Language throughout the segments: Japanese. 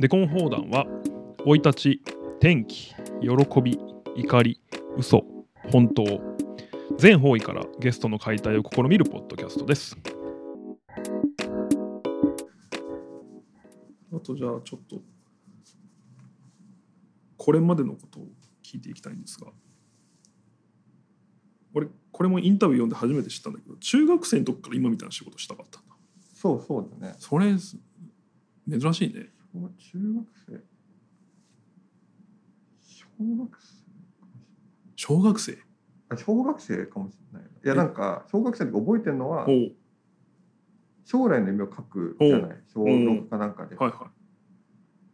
デコン砲弾は生い立ち天気喜び怒り嘘本当全方位からゲストの解体を試みるポッドキャストです。あとじゃあちょっとこれまでのことを聞いていきたいんですが俺これもインタビュー読んで初めて知ったんだけど中学生の時から今みたいな仕事したかったんだ。そうそうだね。それ珍しいね中学生。小学生？小学生？あ小学生かもしれないいやなんか小学生の時覚えてるのは将来の夢を書くじゃない？小6かなんかで、はいは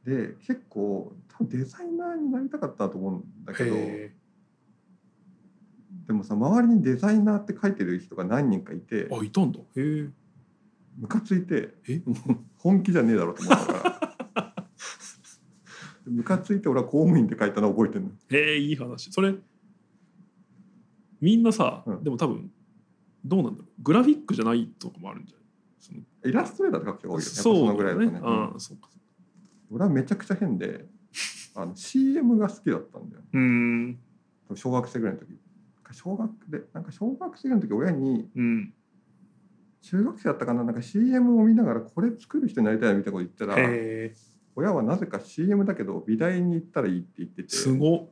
で結構多分デザイナーになりたかったと思うんだいけどへでもさ周りにデザイナーって書いてる人が何人かいてえあいたんだ。へえ。ムカついてえ？本気じゃねえだろうと思ったから。でムカついて俺は公務員って書いたの覚えてるの。へえいい話。それみんなさ、うん。でも多分どうなんだろう。グラフィックじゃないとこもあるんじゃない？そのイラストレーターで書く人が多いよね。そのぐらいだとね。ねうん。ああそうか。俺はめちゃくちゃ変であの CM が好きだったんだよ。うーん。小学生ぐらいの時。小学でなんか小学生ぐらいの時親にうん。中学生だったかな？なんか CM を見ながらこれ作る人になりたいみたいなこと言ったらへえ親はなぜか CM だけど美大に行ったらいいって言ってて。すごっ。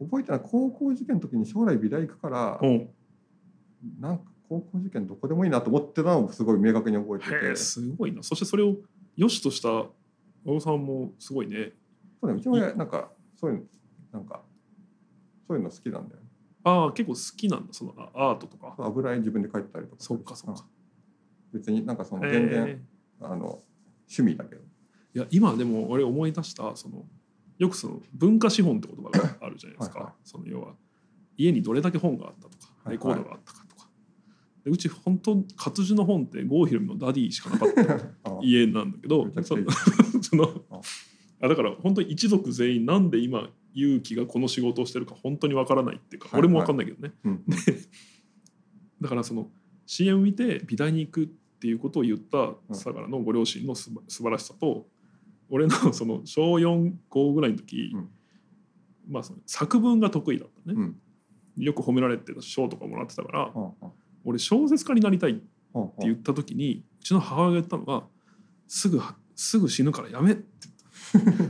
覚えてない。高校受験の時に将来美大行くからおうなんか高校受験どこでもいいなと思ってたのをすごい明確に覚えてて。すごいな。そしてそれを良しとした小野さんもすごいね。そうねうちの親なんかそういうのなんかそういうの好きなんだよね。ああ結構好きなんだ。そのあアートとか。油絵自分で描いてたりとかそっかそっか。別になんかそのへ全然えあの趣味だけど。いや今でも俺思い出したそのよくその文化資本って言葉があるじゃないですか。はいはい。その要は家にどれだけ本があったとかはいはい。レコードがあったかとか、でうち本当活字の本って郷ひろみのダディしかなかった あ家なんだけどその ああ。だから本当に一族全員なんで今勇気がこの仕事をしてるか本当にわからないっていうか、はい俺もわかんないけどね。うん。だからその CM 見て美大に行くっていうことを言った相良のご両親のすば素晴らしさと俺のその小45ぐらいの時、うん。まあその作文が得意だったね、うん。よく褒められてた賞とかもらってたから、はあはあ俺小説家になりたいって言った時にうちの母親が言ったのが「すぐすぐ死ぬからやめ」って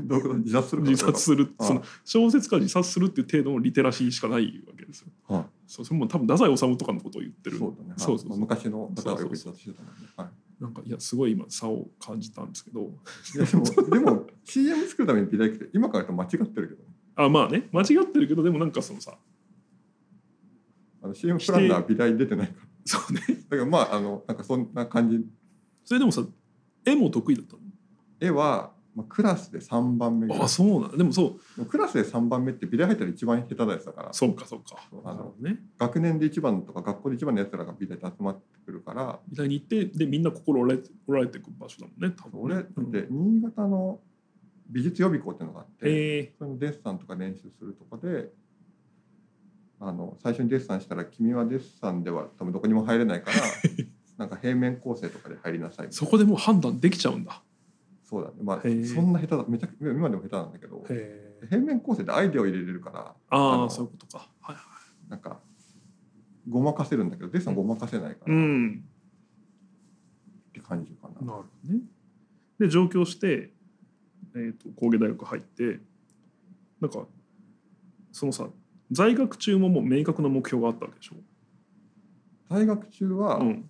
どういうこと自殺する自殺する。あその小説家自殺するっていう程度のリテラシーしかないわけですよ。はそうそれも多分太宰治とかのことを言ってる。そうだね。そうそうそう。昔の方がよく自殺してたもんね。はい。なんかいやすごい今差を感じたんですけど。いやでも でも CM 作るために美大行くって今から間違ってるけどね。あまあね間違ってるけどでもなんかそのさあの CM プランナー美大出てないから。そうね。だからまああのなんかそんな感じ。それでもさ絵も得意だった絵は、まあ、クラスで3番目あそうなでもそう。クラスで3番目って美大入ったら一番下手なやつだから。そうかそうか。あのね。学年で一番とか学校で一番のやつらが美大に集まってくるから。美大に行ってでみんな心折られて折られていく場所だもんね多分俺ねって新潟の美術予備校っていうのがあって、ええ。そのデッサンとか練習するとかであの最初にデッサンしたら「君はデッサンでは多分どこにも入れないから なんか平面構成とかで入りなさい」そこでもう判断できちゃうんだそうだねまあそんな下手だめちゃく今でも下手なんだけど平面構成でアイデアを入れれるからああそういうことかはいはいなんかごまかせるんだけどデッサンごまかせないからっうんて感じかな。なるほどね。で上京して、えー、と工芸大学入ってなんかそのさ在学中ももう明確な目標があったわけでしょ？大学中はうん、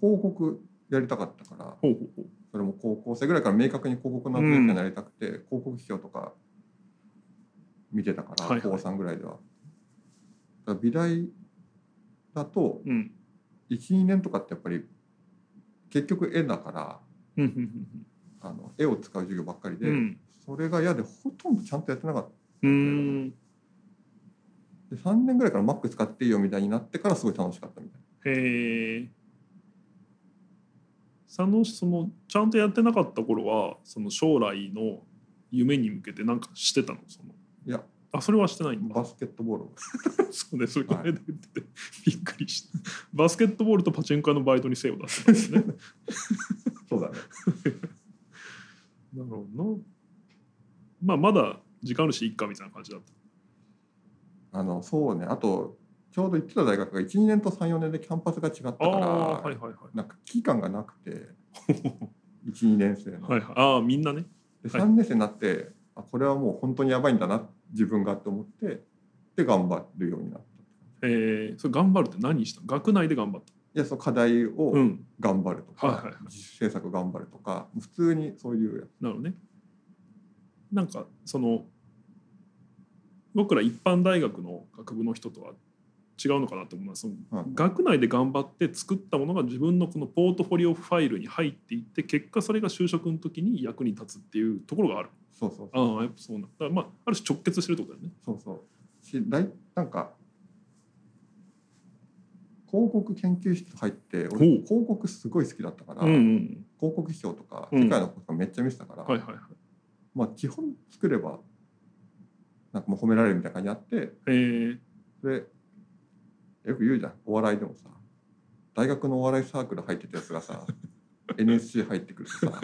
広告やりたかったからほうほうほう。それも高校生ぐらいから明確に広告のデザイナーになりたくて、広告企業とか見てたから、はいはい高3ぐらいでは。だから美大だとうん。12年とかってやっぱり結局絵だからうんうんあの絵を使う授業ばっかりで、うんうん。それが嫌でほとんどちゃんとやってなかった。で3年ぐらいから Mac 使っていいよみたいになってからすごい楽しかったみたいへえ。佐野そのちゃんとやってなかった頃はその将来の夢に向けて何かしてたの？その。いや。あそれはしてないんだ。バスケットボール。そうねそれこの間言ってて、はい、びっくりした。バスケットボールとパチンコのバイトに精を出したんですね。そうだね。なるほどまあまだ時間あるしいっかみたいな感じだった。あのそうね。あとちょうど行ってた大学が12年と34年でキャンパスが違ったから、はいはいはい。なんか期間がなくて 12年生の、はいはい。ああみんなね。ではい。3年生になって、あこれはもう本当にやばいんだな自分がって思ってで頑張るようになったえー、それ頑張るって何した？の学内で頑張った？いやその課題をうん。頑張るとか、はいはいはい。自主制作頑張るとか普通にそういうやつ。なるほどね。なんかその僕ら一般大学の学部の人とは違うのかなと思うのはそのうん。学内で頑張って作ったものが自分のこのポートフォリオファイルに入っていって結果それが就職の時に役に立つっていうところがある。そうそうああやっぱそうなんだ。まあある種直結してるってことだよね。そうそう。し大なんか広告研究室入って俺広告すごい好きだったから、うんうん広告批評とかうん。世界のことめっちゃ見てたから、はいはいはい。まあ基本作ればなんかもう褒められるみたいな感じにあってえー、でよく言うじゃんお笑いでもさ。大学のお笑いサークル入ってたやつがさ NSC 入ってくるとさ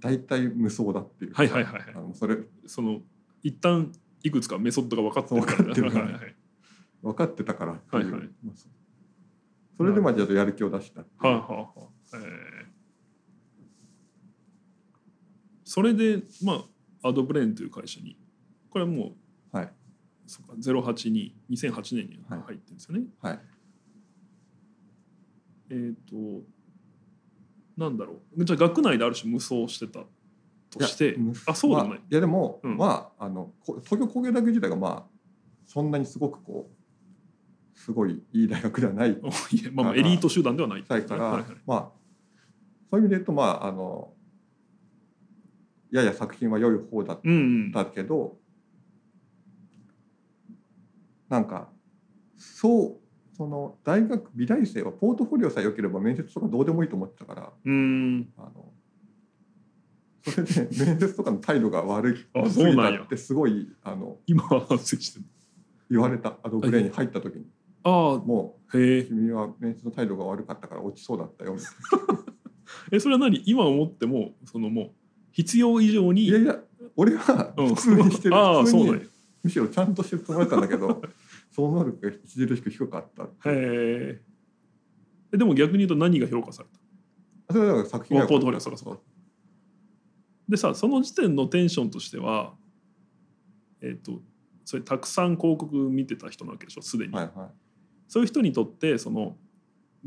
大体無双だっていう。はいはいはいはい。あのそれその一旦いくつかメソッドが分かってるから。分かってるから。はいはいはい。分かってたからっていう、はいはい。まあそれでまあちょっとやる気を出したはあ、はあはあ。えー。それでまあアドブレーンという会社に。これはもうはいそうか08に2008年に入ってるんですよね。はい。えっ、となんだろう。じゃあ学内である種無双してたとしてあそうでもない。まあ、いやでも、うん。まああのこ東京工芸大学自体がまあそんなにすごくこうすごいいい大学ではない まあまあエリート集団ではない。たいから、はいはいまあそういう意味で言うとまああのやや作品は良い方だっうんうん。たけど、なんかそうその大学美大生はポートフォリオさえ良ければ面接とかどうでもいいと思ってたからうん。あのそれで 面接とかの態度が悪いあすぎたってすごいあの今は反省してる。言われた。アドブレイに入った時に。あもあへうえ。君は面接の態度が悪かったから落ちそうだったよ。みたいえそれは何？今思ってもそのもう必要以上にないやいや俺はうん。普通にしてる。ああ普通にそうなんやむしろちゃんとしてもりだったんだけど その能力が著しく低かったへええでも逆に言うと何が評価された？それは作品がポートフォリオそうかそうか。でさその時点のテンションとしてはえっ、とそれたくさん広告見てた人なわけでしょすでに、はいはい。そういう人にとってその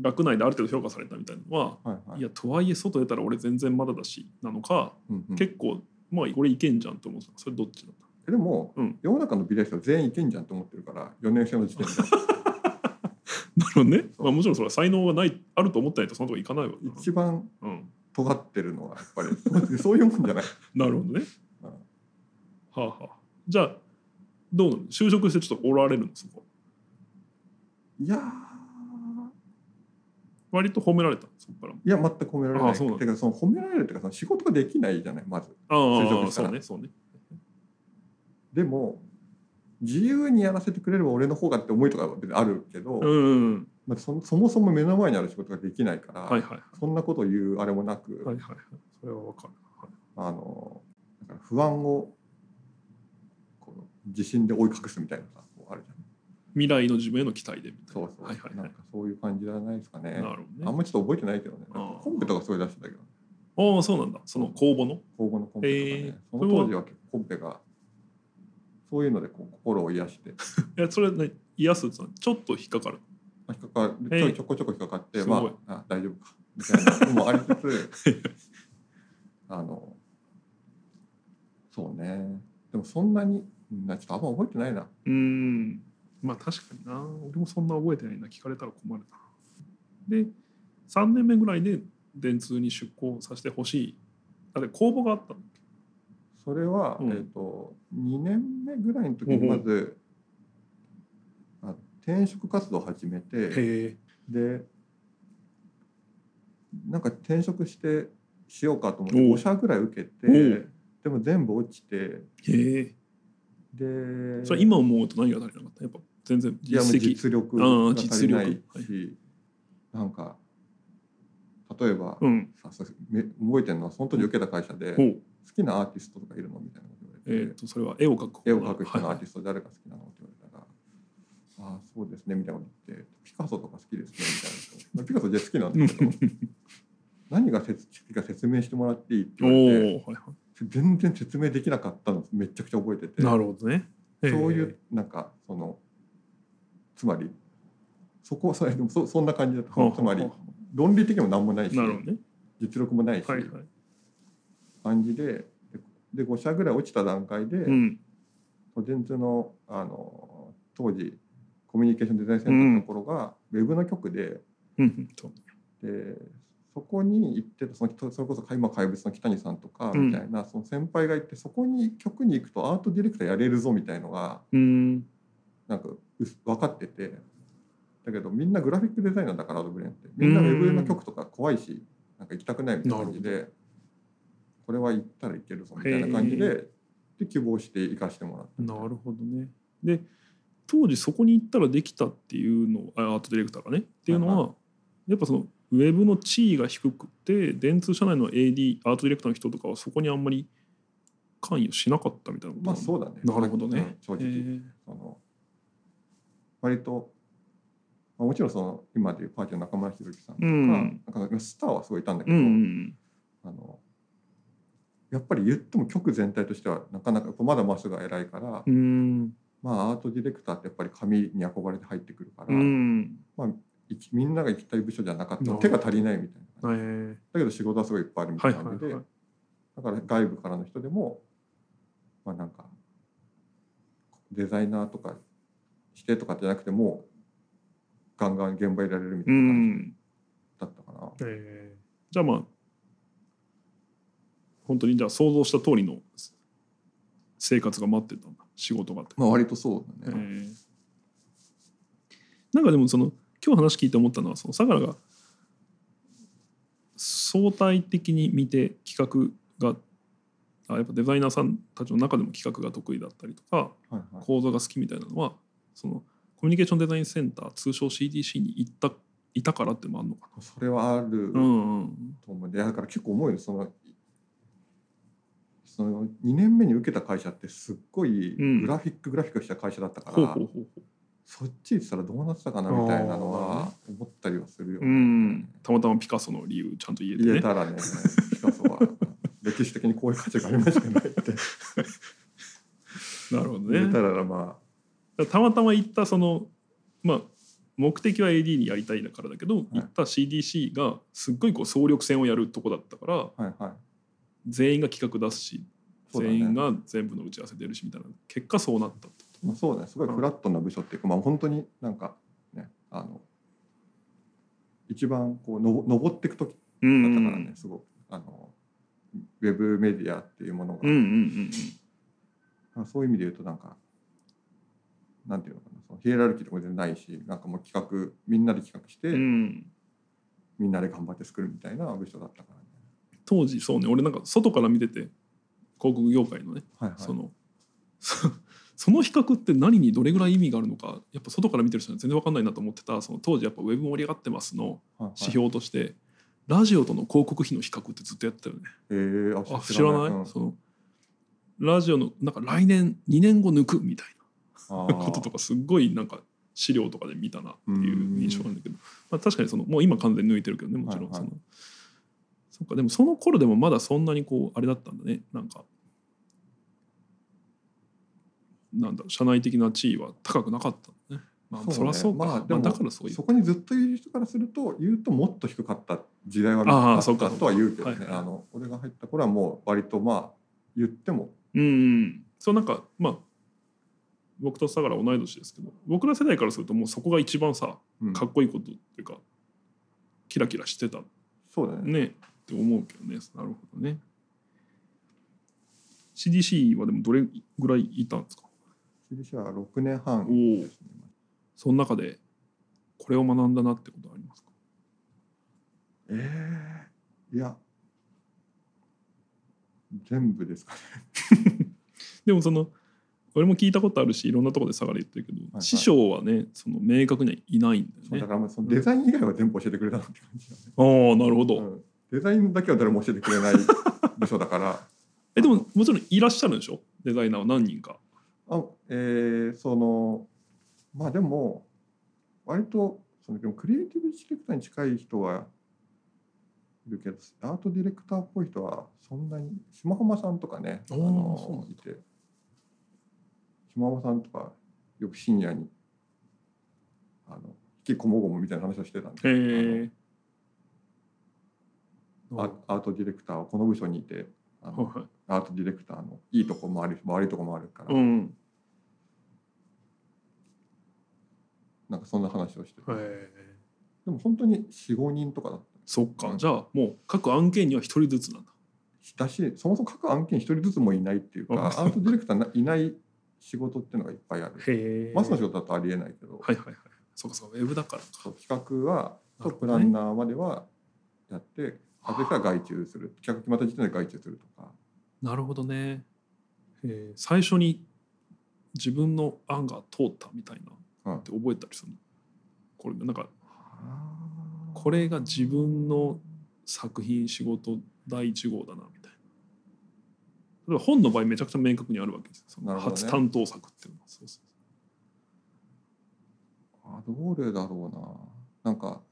学内である程度評価されたみたいなのは、はいはい。い、やとはいえ外出たら俺全然まだだしなのか、うんうん。結構まあこれいけんじゃんと思ってた。それどっちだった？でも、うん。世の中の美大生は全員いけんじゃんと思ってるから4年生の時点で。なるほどね、まあ、もちろんそれは才能がないあると思ってないとそのとこ行かないわな一番うん、尖ってるのはやっぱり そういうもんじゃない、なるほどね。うん。はあはあ。じゃあどうなの？就職してちょっとおられるの？そこ。いやー。割と褒められたそこからいや全く褒められない。あそうなんてかその褒められるっていうかその仕事ができないじゃないまず。あ就職あしたら。そうねそうねでも自由にやらせてくれれば俺の方がって思いとかは別にあるけど、うんうんまあ、そそもそも目の前にある仕事ができないから、はいはい。そんなことを言うあれもなく、はいはいはい。それはわかる、はい。あのだから不安をこう自信で追い隠すみたいなさあるじゃん。未来の自分への期待でみたいな。そうそう、はいはいはい。なんかそういう感じじゃないですかね。なるほどね。あんまちょっと覚えてないけどね。コンペとかすごい出してたけどああそうなんだ。その公募の？公募のコンペとかね、へー。その当時はコンペがそういうのでこう心を癒して。えそれね癒すちょっと引っかかる。まあ引っかかる。ちょい。ちょこちょこ引っかかってまああ大丈夫かみたいなのもありつつ あのそうね。でもそんなにうんちょっとあんま覚えてないな。うーん。まあ確かにな。俺もそんな覚えてないな。聞かれたら困るな。で3年目ぐらいで電通に出向させてほしい。だって公募があったのそれは、うん。えっ、と2年目ぐらいの時にまず、あ転職活動を始めてでなんか転職してしようかと思っておう。5社ぐらい受けてでも全部落ちてでそれ今思うと何が足りなかった？やっぱ全然実績。実力が足りない実し、なんか例えば、うん。さ覚えてるのはその時受けた会社でほう。好きなアーティストとかいるのみたいなこと言われって、えー、とそれは絵を描く方絵を描く人のアはい。ーティスト誰が好きなのって言われたら「ああそうですね」みたいなこと言って「ピカソとか好きですね」みたいなまあピカソじゃ好きなんだけど 何が説好きか説明してもらっていいってお言われてはいは全然説明できなかったのめっちゃくちゃ覚えてて。い、なるほどね。そういえうなんかそのつまりそこそれでもそそんな感じだった。ーつまり論理的にも何もないしね。実力もないし、はいはい。感じででで5社ぐらい落ちた段階で、うん。電通のあの当時コミュニケーションデザインセンターのところが、ウェブの局でうんでそこに行ってたそのそれこそ今怪物の北谷さんとかうん。みたいな、その先輩がいてそこに局に行くとアートディレクターやれるぞみたいのがうーん。なんか分かっててだけどみんなグラフィックデザイナーだからアドブレンって。みんなウェブの局とか怖いしなんか行きたくないみたいな感じでこれは行ったらいけるぞみたいな感じへでで希望して行かしてもらったな。るほどね。で当時そこに行ったらできたっていうのあアートディレクターがねっていうのは、やっぱそのウェブの地位が低くて電通社内の AD アートディレクターの人とかはそこにあんまり関与しなかったみたいなことまあそうだね。なるほどね。うん。正直、え。ーその割と、まあ、もちろんその今でいうパーティーの中村弘之さんとか,、うん。なんかスターはすごいいたんだけど、うんうん。あのやっぱり言っても局全体としてはなかなかまだまっすぐが偉いから、まあアートディレクターってやっぱり紙に憧れて入ってくるから、うん。いきみんなが行きたい部署じゃなかった手が足りないみたいなだけど仕事はすごいいっぱいあるみたいな感じで、だから外部からの人でもまあなんかデザイナーとかしてとかじゃなくてもガンガン現場いられるみたういな感ん。じだったかな。えーじゃあまあ本当にじゃあ想像した通りの生活が待ってたんだ。仕事があって、まあ割とそうだえね。ーなんかでもその今日話聞いて思ったのはその相良が相対的に見て企画があやっぱデザイナーさんたちの中でも企画が得意だったりとかはいはい。構造が好きみたいなのはそのコミュニケーションデザインセンター通称 CDC に行ったいたからってのもあるのかそれはあるな。う。んうん。と思うでだから結構思うよ。そのその2年目に受けた会社ってすっごいうん。グラフィックグラフィックした会社だったから、そっち行ってたらどうなってたかなみたいなのは思ったりはするよ、うん、たまたまピカソの理由ちゃんと言えてね。言えたらねピカソは歴史的にこういう価値がありましたねって。なるほどね。言えたらまらたまたま行ったそのまあ目的は AD にやりたいだからだけど、行った CDC がすっごいこう総力戦をやるとこだったからあはいはい全員が企画出すし、ね。全員が全部の打ち合わせ出るしみたいな。結果そうなったまあ、そうだね。すごいフラットな部署っていうか、まあ本当になんかねあの一番こうのぼ登っていく時うんだったからね、すごく。あのウェブメディアっていうものが、うんうんうんまあそういう意味で言うとなんかなんていうのかな。そのヒエラルキーとか全然ないしなんかもう企画みんなで企画して、うん。うんみんなで頑張って作るみたいな部署だったから。ね。当時そうね俺なんか外から見てて広告業界のねはいはい、そのそ その比較って何にどれぐらい意味があるのかやっぱ外から見てる人には全然分かんないなと思ってたその当時やっぱウェブ盛り上がってますのはいはい。指標として、ラジオとの広告費の比較ってずっとやってたよね。えー、あ知らない、うん。そのラジオのなんか来年2年後抜くみたいなこととかすっごいなんか資料とかで見たなっていう印象なんだけど、まあ、確かにそのもう今完全に抜いてるけどねもちろんはいはいそっかでもその頃でもまだそんなにこうあれだったんだね。なんかなんだろう社内的な地位は高くなかったんだね。まあ、そりゃそうか、まあでもだからそういう。そこにずっといる人からすると言うともっと低かった時代はあったそうかとは言うけどね、はいはいあの俺が入った頃はもう割とまあ言っても。うんうん、そうなんかまあ僕と相良同い年ですけど僕ら世代からするともうそこが一番さうん。かっこいいことっていうか、キラキラしてた。そうだね。ねって思うけどね。なるほどね。CDC はでもどれぐらいいたんですか？CDC は6年半ね。その中でこれを学んだなってことはありますか？ええいや。全部ですかね。でもその俺も聞いたことあるしいろんなところで相良言ってるけど、はい師匠はねその明確にはいないんだよね。からまあそのデザイン以外は全部教えてくれたなって感じだね、ああなるほど、うんデザインだけは誰も教えてくれない部署だから。えでももちろんいらっしゃるんでしょ？デデザイナーは何人か。あえーそのまあでも割とそのでもクリエイティブディレクターに近い人はいるけどアートディレクターっぽい人はそんなに島浜さんとかねあのいて。島浜さんとかよく深夜にあの引きこもごもみたいな話をしてたんでアアートディレクターはこの部署にいてあのはい。アートディレクターのいいとこもある悪いとこもあるから、うん。なんかそんな話をしてでも本当に45人とかだった。そっか。うん。じゃあもう各案件には一人ずつなんだ。だしそもそも各案件一人ずつもいないっていうかあアートディレクターないない仕事っていうのがいっぱいある。マスの仕事だとありえないけど、はいはいはいそうかそうか。ウェブだからか。企画はとプランナーまではやって、あとから外注する。企画決まった時点で外注するとか。なるほどね。へえ最初に自分の案が通ったみたいな。うんって覚えたりするの？これなんかこれが自分の作品仕事第一号だなみたいな。例えば本の場合めちゃくちゃ明確にあるわけですよ。その初担当作っていうのは。そうそう。あどれだろうな。なんか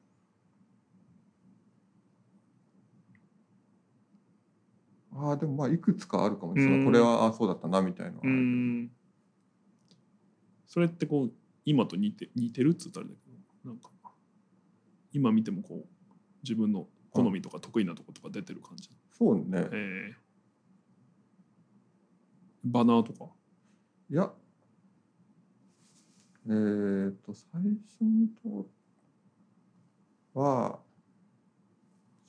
あーでもまあいくつかあるかもね、そうん。のこれはあそうだったなみたいな。それってこう今と似て似てるっつったらあれだけどなんか今見てもこう自分の好みとか得意なとことか出てる感じ、そうね。えーバナーとか？いや。えー、と最初に通ったは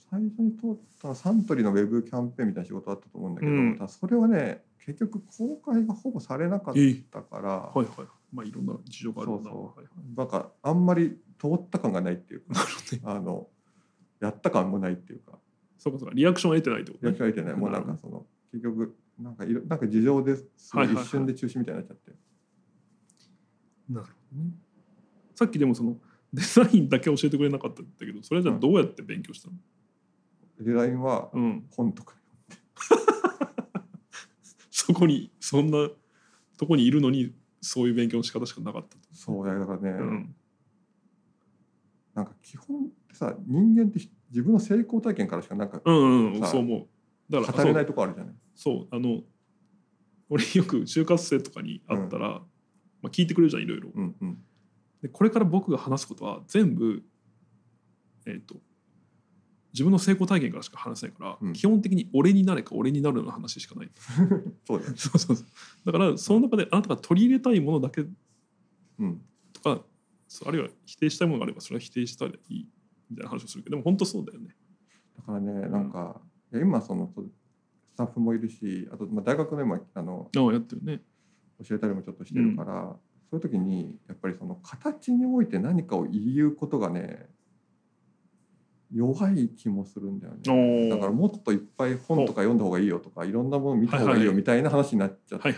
最初に通ったサントリーのウェブキャンペーンみたいな仕事だったと思うんだけど、うん。それはね結局公開がほぼされなかったから、はいはいまあいろんな事情があるそうそう。はいはいなんかあんまり通った感がないっていうかなるほどね。あのやった感もないっていうか。そうかそうか。リアクションは得てないってことねやりてない。もうなんかその結局なんかいろなんか事情です。一瞬で中止みたいになっちゃって、なるほどね。さっきでもそのデザインだけ教えてくれなかったんだけどそれじゃあどうやって勉強したの？デザインはうん本とかそこにそんなとこにいるのにそういう勉強の仕方しかなかったと。そうやだからね、うん、なんか基本ってさ人間って自分の成功体験からしかなんかうんうんさそう思う。だから語れないとこあるじゃない。そうそうあの俺よく就活生とかに会ったら、まあ、聞いてくれるじゃんいろいろ。うんうんでこれから僕が話すことは全部えっ、と自分の成功体験からしか話せないから、うん基本的に俺になれか俺になるの話しかない。そう。そうそうだからその中であなたが取り入れたいものだけうんとかそうあるいは否定したいものがあればそれは否定したらいいみたいな話をするけどでも本当そうだよね。だからねなんか、いや今そのスタッフもいるしあとまあ大学の今あのああやってるね。教えたりもちょっとしてるから、そういう時にやっぱりその形において何かを言うことがね弱い気もするんだよね。おだからもっといっぱい本とか読んだ方がいいよとかいろんなもの見た方がいいよみたいな話になっちゃって。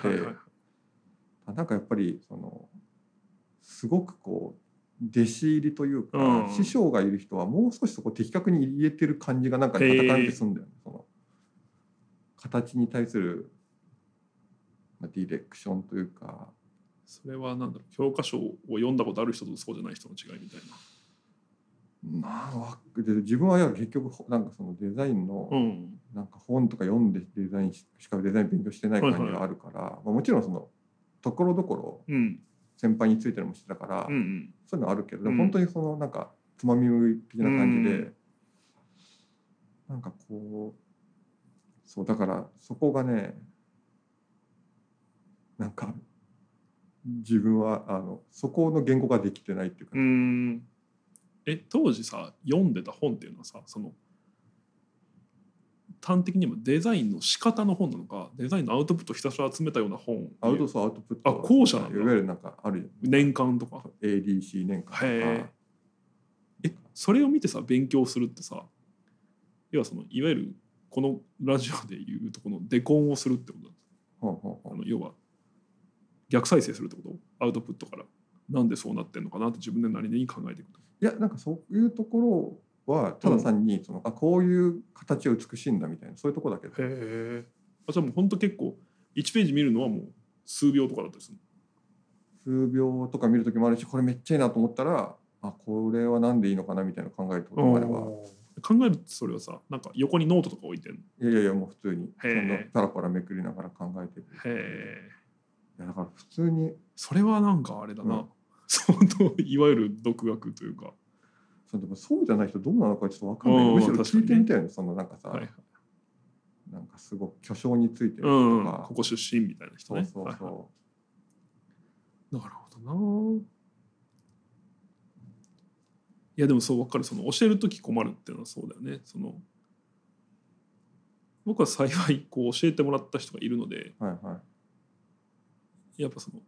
なんかやっぱりそのすごくこう弟子入りというか、うん。師匠がいる人はもう少しそこ的確に言えてる感じがなんか戦ってすんだよね。その形に対するまあディレクションというか。それはなんだろう教科書を読んだことある人とそうじゃない人の違いみたいまあ自分はや結局ほなんかそのデザインのな。うん。か本とか読んでデザインししかデザイン勉強してない感じがあるから、まあ、もちろんそのところどころうん先輩についてるのもしてたから。そういうのあるけどでうんも本当にそのなんかつまみ食い的な感じで、うんなんかこうそうだからそこがねなんか自分はあのそこの言語ができてないっていうか、うん。え当時さ読んでた本っていうのはさその端的にもデザインの仕方の本なのかデザインのアウトプットをひたすら集めたような本。アウトソーアウトプット。あ後者なんだ。いわゆるなんかあるよ年間とか。ADC 年間とか。へえ。それを見てさ勉強するってさ要はそのいわゆるこのラジオでいうとこのデコンをするってことだほうほうほう。あの要は逆再生するってこと？アウトプットから。なんでそうなってんのかなって自分でなりに考えていくと。いやなんかそういうところはただ単にその、あこういう形は美しいんだみたいなそういうところだけどへえ。あじゃあもう本当結構1ページ見るのはもう数秒とかだったりする数秒とか見る時もあるしこれめっちゃいいなと思ったらあこれはなんでいいのかなみたいな考えることもあれば。考えるとそれはさなんか横にノートとか置いてんの？いやいやいやもう普通にそんなパラパラめくりながら考えてる。へえ。だから普通に。それはなんかあれだな、うん相当いわゆる独学というか、そうでもそうじゃない人どうなのかちょっと分かんない。うんむしろ聞い確かにね。てみたいよそのなんかさ、はいはい。なんかすごく巨匠についてるうん、人とか、ここ出身みたいな人ね。そうそうそう、はいはい。なるほどな。いやでもそう分かる。その教える時困るっていうのはそうだよね。その僕は幸いこう教えてもらった人がいるので。はいはい。やっぱその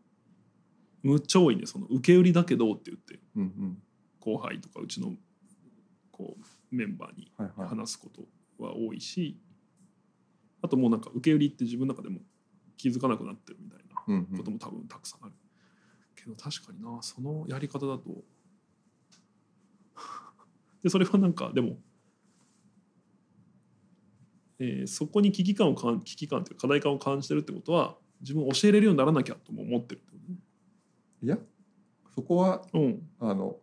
むっちゃ多いね。その受け売りだけどって言って。うんうん。後輩とかうちのこうメンバーにはいはい。話すことは多いしあともうなんか受け売りって自分の中でも気づかなくなってるみたいなうんうん。ことも多分たくさんある、けど確かになそのやり方だと。でそれはなんかでも、えーそこに危機感をかん危機感というか課題感を感じてるってことは自分を教えれるようにならなきゃとも思ってるいやそこはうん。あの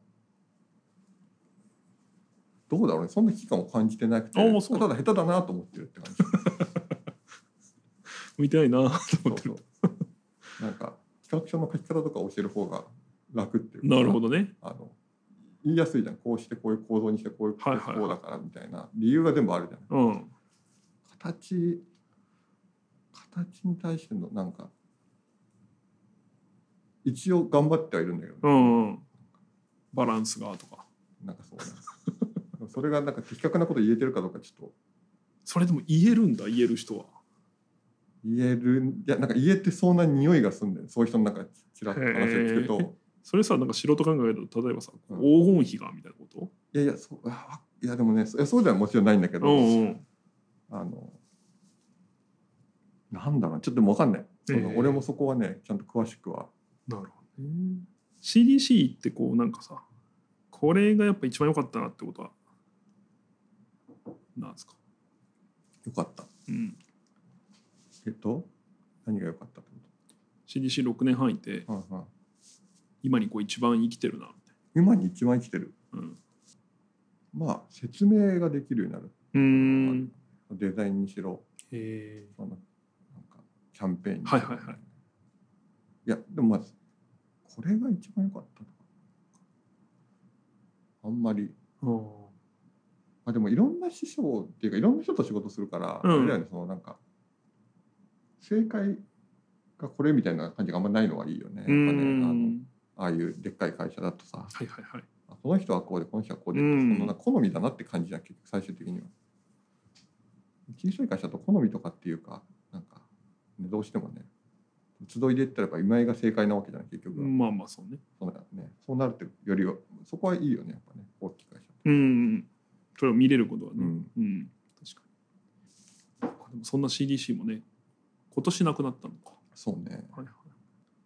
どうだろうね。そんな危機感を感じてなくてただ下手だなと思ってるって感じ。向いてないなとそ思ってる。うそう。なんか企画書の書き方とか教える方が楽っていうかなるほどね。あの言いやすいじゃん。こうしてこういう構造にしてこういうこうだからみたいな理由が全部あるじゃんうん。形形に対してのなんか一応頑張ってはいるんだけど、うんうん。バランスがとか。なんかそうねそれがなんか的確なこと言えてるかどうかちょっと。それでも言えるんだ言える人は。言えるいやなんか言えてそうな匂いがすんだよそういう人のなんかちらっと話を聞くと。それさなんか素人考えだと例えばさ、うん。黄金比がみたいなこと？いやいやそうあわいやでもねそうではもちろんないんだけど、うんうん。あのなんだろうちょっとでも分かんない、俺もそこはねちゃんと詳しくはなるほどね。CDC ってこうなんかさこれがやっぱ一番良かったなってことはなんですか？よかった。うん。えっと何が良かったってこ CDC6 年半いてと、はいはい、今にこう一番生きてるなみたい今に一番生きてる。なうん。まあ説明ができるようになる。うーん。デザインにしろ。へえそのなんかキャンペーンにはいはいはい。いやでもまずこれが一番良かったとか。あんまり。あでもいろんな師匠っていうかいろんな人と仕事するから、うん。あれだよねそのなんか正解がこれみたいな感じがあんまないのはいいよね。やっぱうねんあのああいうでっかい会社だとさ。はいはいはい。あこの人はこうでこの人はこうでその好みだなって感じじゃん結局最終的には。小さい会社だと好みとかっていうかなんか、ね、どうしてもね集いで言ったらやっぱ今井が正解なわけじゃない結局は、まあまあそうね。そうだね、そうなるってよりはそこはいいよねやっぱね大きい会社。うん。それを見れることはね。うん。うん、確かに。でもそんな CDC もね今年なくなったのか。そうね。はいはい、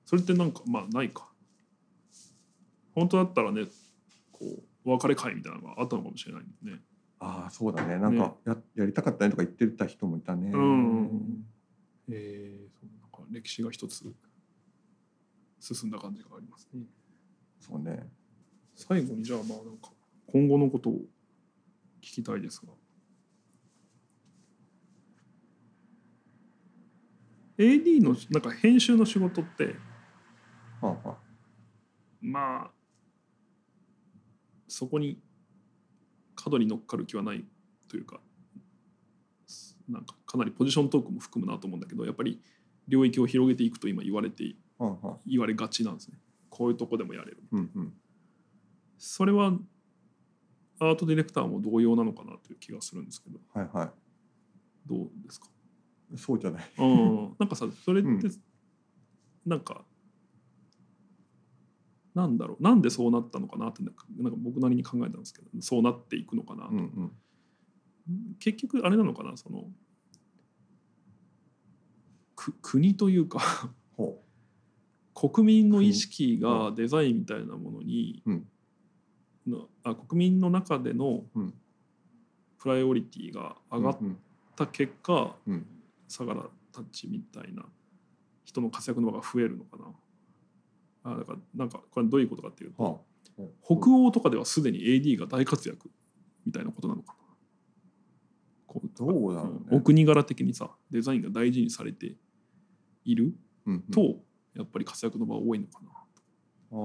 それってなんかまあないか。本当だったらねこうお別れ会みたいなのがあったのかもしれないね。ああそうだね。なんかや,、やりたかったねとか言ってた人もいたね。うん。えー、そう歴史が一つ進んだ感じがありますね。そうね。最後にじゃあまあなんか今後のことを聞きたいですが。AD のなんか編集の仕事ってまあそこに角に乗っかる気はないというかなんかかなりポジショントークも含むなと思うんだけどやっぱり領域を広げていくと今言われてはあはあ言われがちなんですね。こういうとこでもやれる。うんうん。それはアートディレクターも同様なのかなという気がするんですけど。はいはどうですか？いそうじゃない。うん。なんかさそれってうんなんか、なんだろう。なんでそうなったのかなってなんかなんか僕なりに考えたんですけどそうなっていくのかなと、うんうん。結局あれなのかなそのく国というか ほ国民の意識がデザインみたいなものに、うん。のあ国民の中でのうん。プライオリティがう上がっうんた結果、うん。相良たちみたいな人の活躍の場が増えるのかな。あだからなんかこれどういうことかっていうと、はあ。北欧とかではすでに AD が大活躍みたいなことなのかな。こうどうだろうね。んお国柄的にさデザインが大事にされている？うんうん。と、やっぱり活躍の場が多いのかな。あー。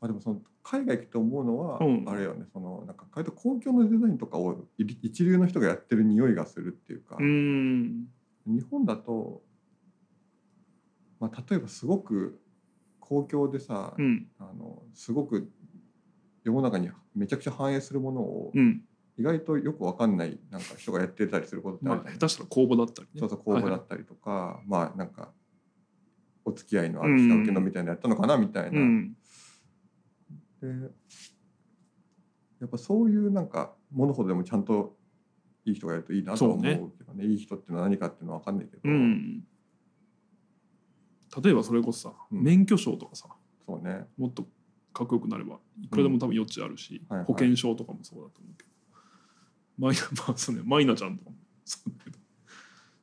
あでもその海外行くと思うのは、うん。あれよねそのなんか割と公共のデザインとかをい一流の人がやってる匂いがするっていうか、うん。日本だと、まあ、例えばすごく公共でさ、うん。あのすごく世の中にめちゃくちゃ反映するものをうん意外とよくわかんないなんか人がやってたりすることってあまるじゃない？あ下手したら公募だったりね。そうそう公募だはいったりとか、まあなんかお付き合いのある下請けのみたいなのやったのかなみたいな。うん。でやっぱそういうなんかものほどでもちゃんといい人がやるといいなとは思うけどね。いい人っていうのは何かっていうのは分かんないけど、うん。例えばそれこそさ、うん。免許証とかさそうね。もっとかっこよくなればいくらでも多分余地あるし、はいはい。保険証とかもそうだと思うけどマイナ まあそうねマイナちゃんとそうだけど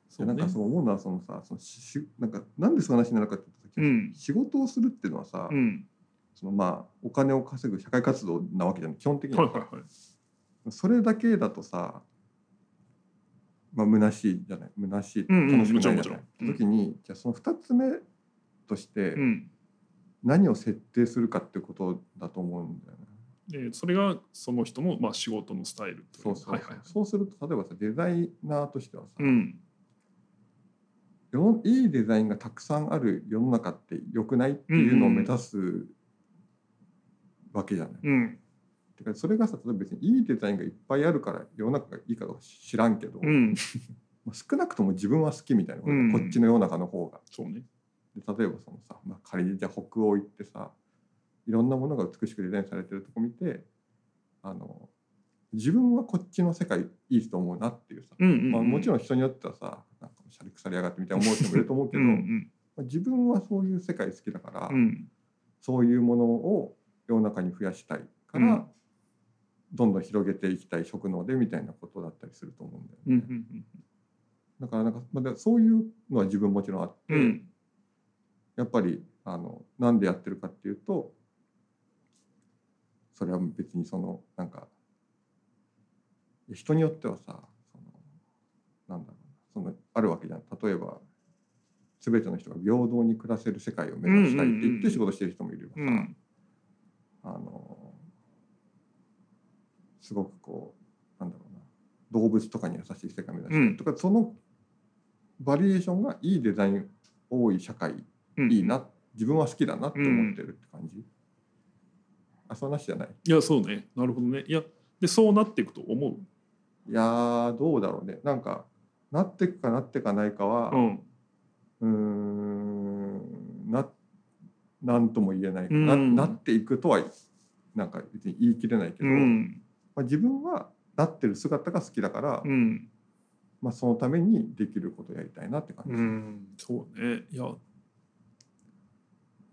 そうねでなんかそう思うのはそのさそのししなんかなんでそういう話になるかって言った時、うん。仕事をするっていうのはさ、うん。そのまあお金を稼ぐ社会活動なわけじゃない基本的に。ははいはいはい。それだけだとさまあ虚しいじゃない虚しいうんうん楽しくないじゃない、時にじゃあその2つ目としてうん。何を設定するかってことだと思うんだよね。でそれがその人のまあ仕事のスタイルそうそうそう,、はいはいはい。そうすると例えばさデザイナーとしてはさ、うん。いいデザインがたくさんある世の中って良くないっていうのを目指すわけじゃない。うん。てかそれがさ例えば別にいいデザインがいっぱいあるから世の中がいいかどうか知らんけど、うん。まあ少なくとも自分は好きみたいなこと、うん。こっちの世の中の方が。そうね。で例えばそのさ、まあ、仮にじゃあ北欧行ってさいろんなものが美しくデザインされてるとこ見てあの自分はこっちの世界いいと思うなっていうさ、うんうんうん。まあ、もちろん人によってはさなんかシャリ腐りやがってみたいな思う人もいると思うけうど、ん。まあ自分はそういう世界好きだから、うん。うんそういうものを世の中に増やしたいから、うん。どんどん広げていきたい職能でみたいなことだったりすると思うんだよね。うんうんだからなんか、まあ、でそういうのは自分もちろんあって、うんうん。やっぱりあのなんでやってるかっていうとそれは別にそのなんか人によってはさそのなんだろうなそのあるわけじゃん。例えば全ての人が平等に暮らせる世界を目指したいって言って仕事してる人もいればさ、うん。あのすごくこうなんだろうな動物とかに優しい世界を目指したいとか、そのバリエーションがいいデザイン多い社会うんいいな自分は好きだなって思ってるって感じ、あそんな話じゃない。いやそうね。なるほどね。いやでそうなっていくと思う？いやーどうだろうね。なんかなっていくかなっていかないかはうん。うーんななんとも言えない、うん。ななっていくとはなんか別に言い切れないけど、うん。まあ、自分はなってる姿が好きだから、うん。まあ、そのためにできることをやりたいなって感じ、うん。そうね。いや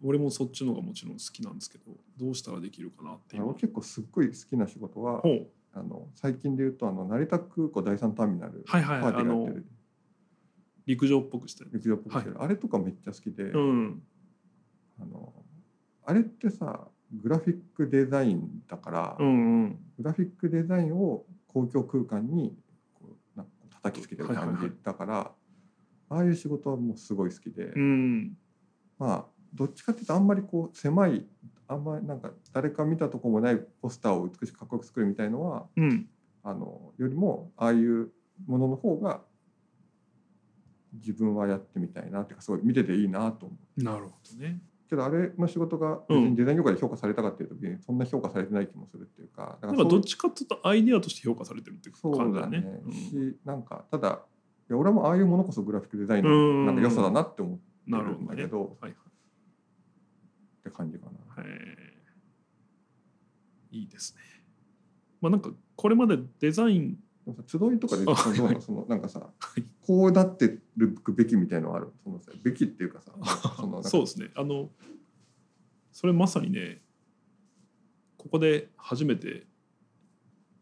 俺もそっちのがもちろん好きなんですけどどうしたらできるかなって結構すっごい好きな仕事はあの最近で言うとあの成田空港第三ターミナルはいはいパーティーがやってあのる陸上っぽくしてる陸上っぽくしてる、あれとかめっちゃ好きで、うん。あのあれってさグラフィックデザインだから、うんうん。グラフィックデザインを公共空間にこうなんか叩きつけてる感じはいはいはい。だから、ああいう仕事はもうすごい好きで、うん。まあどっちかっていうとあんまりこう狭いあんまりなんか誰か見たとこもないポスターを美しくかっこよく作るみたいのはうん。あのよりもああいうものの方が自分はやってみたいなっていうかすごい見てていいなと思う。なるほどね。けどあれの仕事が別にデザイン業界で評価されたかっていうと、そんな評価されてない気もするっていうかだかどっそうちかっていうとアイディアとして評価されてるっていうそう感じだね。だね。しなんかただいや俺もああいうものこそグラフィックデザインうん。のなんか良さだなって思ってなるんだけどはいって感じかな。はいいいですね。まあなんかこれまでデザイン集いとかであそのそのなんかさはい。こうなってるべきみたいのはあるそのさべきっていうかさ そうですね。あのそれまさにねここで初めて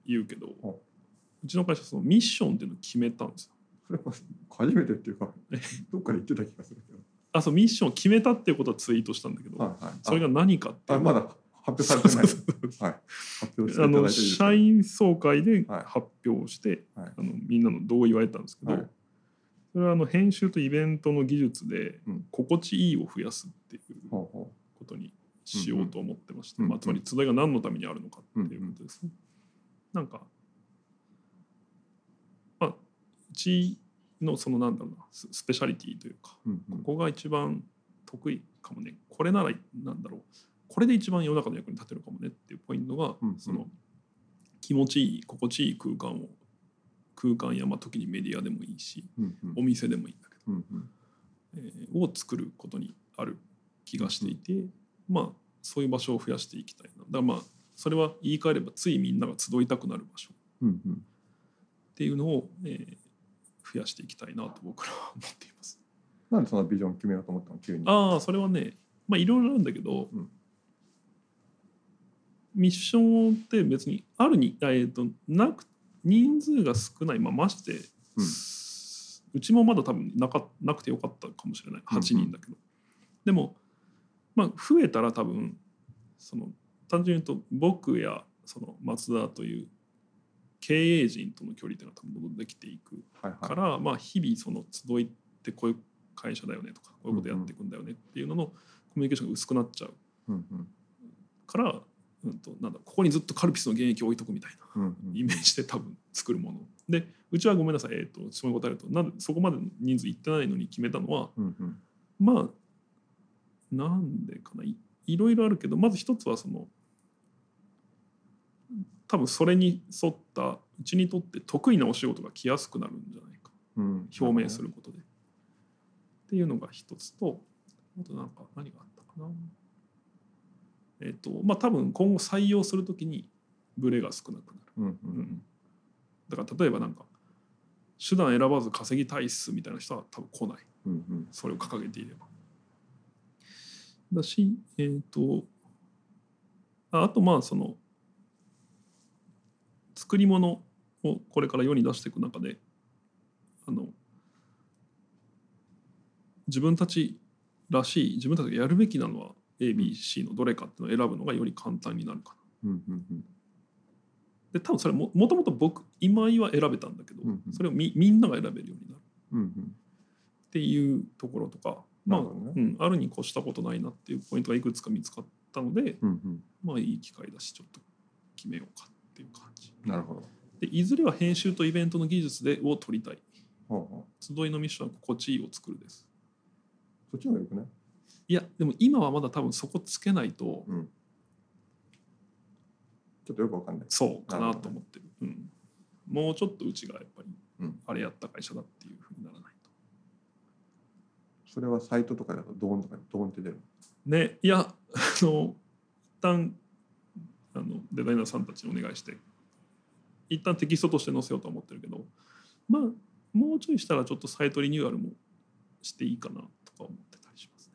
言うけどう。ちの会社そのミッションっていうのを決めたんですよ。それは初めてっていうかえどっかで言ってた気がするけどあそうミッションを決めたっていうことはツイートしたんだけど、はいはい。それが何かっていう。あまだ発表されてない。はい。発表していただあのいていいですか社員総会ではい。発表して、はい。あのみんなの同意は得たんですけど、はい。それはあの編集とイベントの技術でうん。心地いいを増やすっていうことにしようと思ってまして、うんうんまあ、つまり集いが何のためにあるのかっていうことですね。なんか、まあ、うちのそのなんだろうなススペシャリティというかううんうん。ここが一番得意かもね。これならなんだろう。これで一番世の中の役に立てるかもねっていうポイントが、うんうん。その気持ちいい心地いい空間を空間やまあ時にメディアでもいいしうんうん。お店でもいいんだけど、うんうん。えーを作ることにある気がしていて、まあそういう場所を増やしていきたいな。だからまあそれは言い換えればついみんなが集いたくなる場所っうんうん。ていうのを、えー増やしていきたいなと僕らは思っています。なんでそんなビジョン決めようと思ったの？急に。ああそれはねまあいろいろあるんだけど、うん。ミッションって別にあるに、あえー、となく人数が少ない、まあ、まして、うん。うちもまだ多分なかなくてよかったかもしれない。8人だけど、でも、まあ、増えたら多分その単純に言うと僕やその松田という経営陣との距離っていうのは多分戻ってきていくはいはい。から、まあ、日々その集いってこういう会社だよねとかこういうことやっていくんだよねっていうののコミュニケーションが薄くなっちゃううんうん。から、うん、となんだここにずっとカルピスの現役を置いとくみたいなイメージで多分作るもの。でうちはごめんなさい、えー、と質問に答えるとなんでそこまでの人数いってないのに決めたのはうんうん。まあなんでかな。いいろいろあるけどまず一つはその多分それに沿ったうちにとって得意なお仕事が来やすくなるんじゃないかうん表明することで。っていうのが一つとあとなんか何があったかな。えっ、とまあ多分今後採用するときにブレが少なくなる。うんううんんだから例えばなんか手段選ばず稼ぎたいっすみたいな人は多分来ないうんうんそれを掲げていれば。だしえっ、とああとまあその作り物をこれから世に出していく中であの自分たちらしい自分たちがやるべきなのは ABC のどれかっていうのを選ぶのがより簡単になるかな。うんうんうん。で多分それももともと僕今井は選べたんだけど、うんうん。それをみみんなが選べるようになる。うんうん。っていうところとか、まあね。うん、あるに越したことないなっていうポイントがいくつか見つかったので、うんうん。まあいい機会だしちょっと決めようかっていう感じ。なるほど。でいずれは編集とイベントの技術でを取りたい。ほうほ集いのミッションは心地いいを作るです。うそっちの方がよくねい？やでも今はまだ多分そこつけないとうん。ちょっとよくわかんない。そうかなと思ってる、うん、もうちょっとうちがやっぱりうん。あれやった会社だっていうふうにならないと。それはサイトとかだとドーンとかドーンって出るねいやあの一旦あのデザイナーさんたちにお願いして一旦テキストとして載せようとは思ってるけどまあもうちょいしたらちょっとサイトリニューアルもしていいかなとか思ってたりしますね。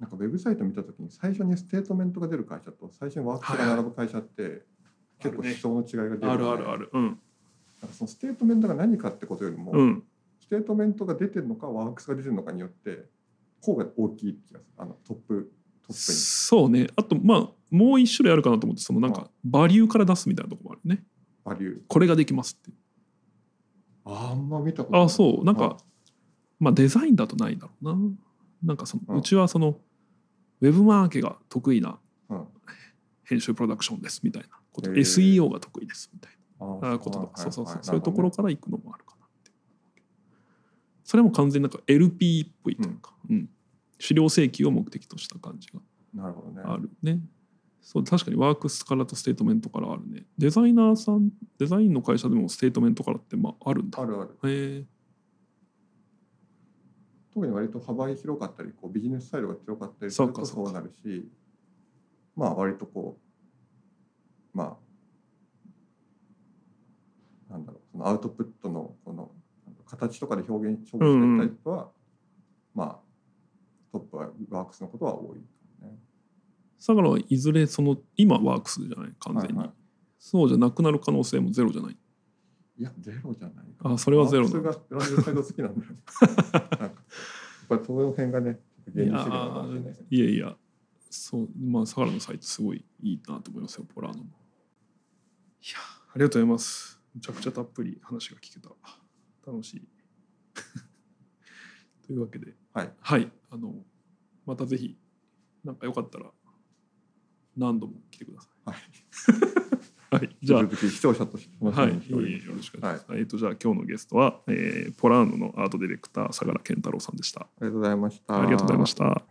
なんかウェブサイト見たときに最初にステートメントが出る会社と最初にワークスが並ぶ会社って結構思想の違いが出るあるあるある。うん。なんかそのステートメントが何かってことよりも、うん。ステートメントが出てるのかワークスが出てるのかによって方が大きい気がするあのトップそうね。あとまあもう一種類あるかなと思ってそのなんかバリューから出すみたいなところもあるね。にバリュー。これができますって。あんま見たことない。あそう。なんかまあデザインだとないだろうな。なんかその、ううんちはそのウェブマーケが得意なうん編集プロダクションですみたいなこと。SEO が得意ですみたいあなこととか。はいそうそうそう。はいそういうところから行くのもあるかなって。それも完全になんか LP っぽいというか、うん。資料請求を目的とした感じがなるほどねあるね。そう確かにワークスからとステートメントからあるね。デザイナーさんデザインの会社でもステートメントからってまああるんだ。あるあるへえ特に割と幅広かったりこうビジネススタイルが強かったりするとそうなるしまあ割とこうまあなんだろうそのアウトプットのこの形とかで表現表現してるタイプは、まあトップはワークスのことは多い、ね。だからいずれその今ワークスじゃない完全に、はいはいそうじゃなくなる可能性もゼロじゃない。いやゼロじゃないかあそれはゼロなんだよなんかやっぱりその辺がねねいやいやそうまあ相良のサイトすごいいいなと思いますよポラーノもいやありがとうございますめちゃくちゃたっぷり話が聞けた楽しいというわけではいはいあのまたぜひなんかよかったら何度も来てくださはいい はいじゃあ引き続き視聴者としてはい、よろしくお願いします。えっ、とじゃあ今日のゲストは、えー、ポラーノのアートディレクター相良健太郎さんでした。ありがとうございましたありがとうございました。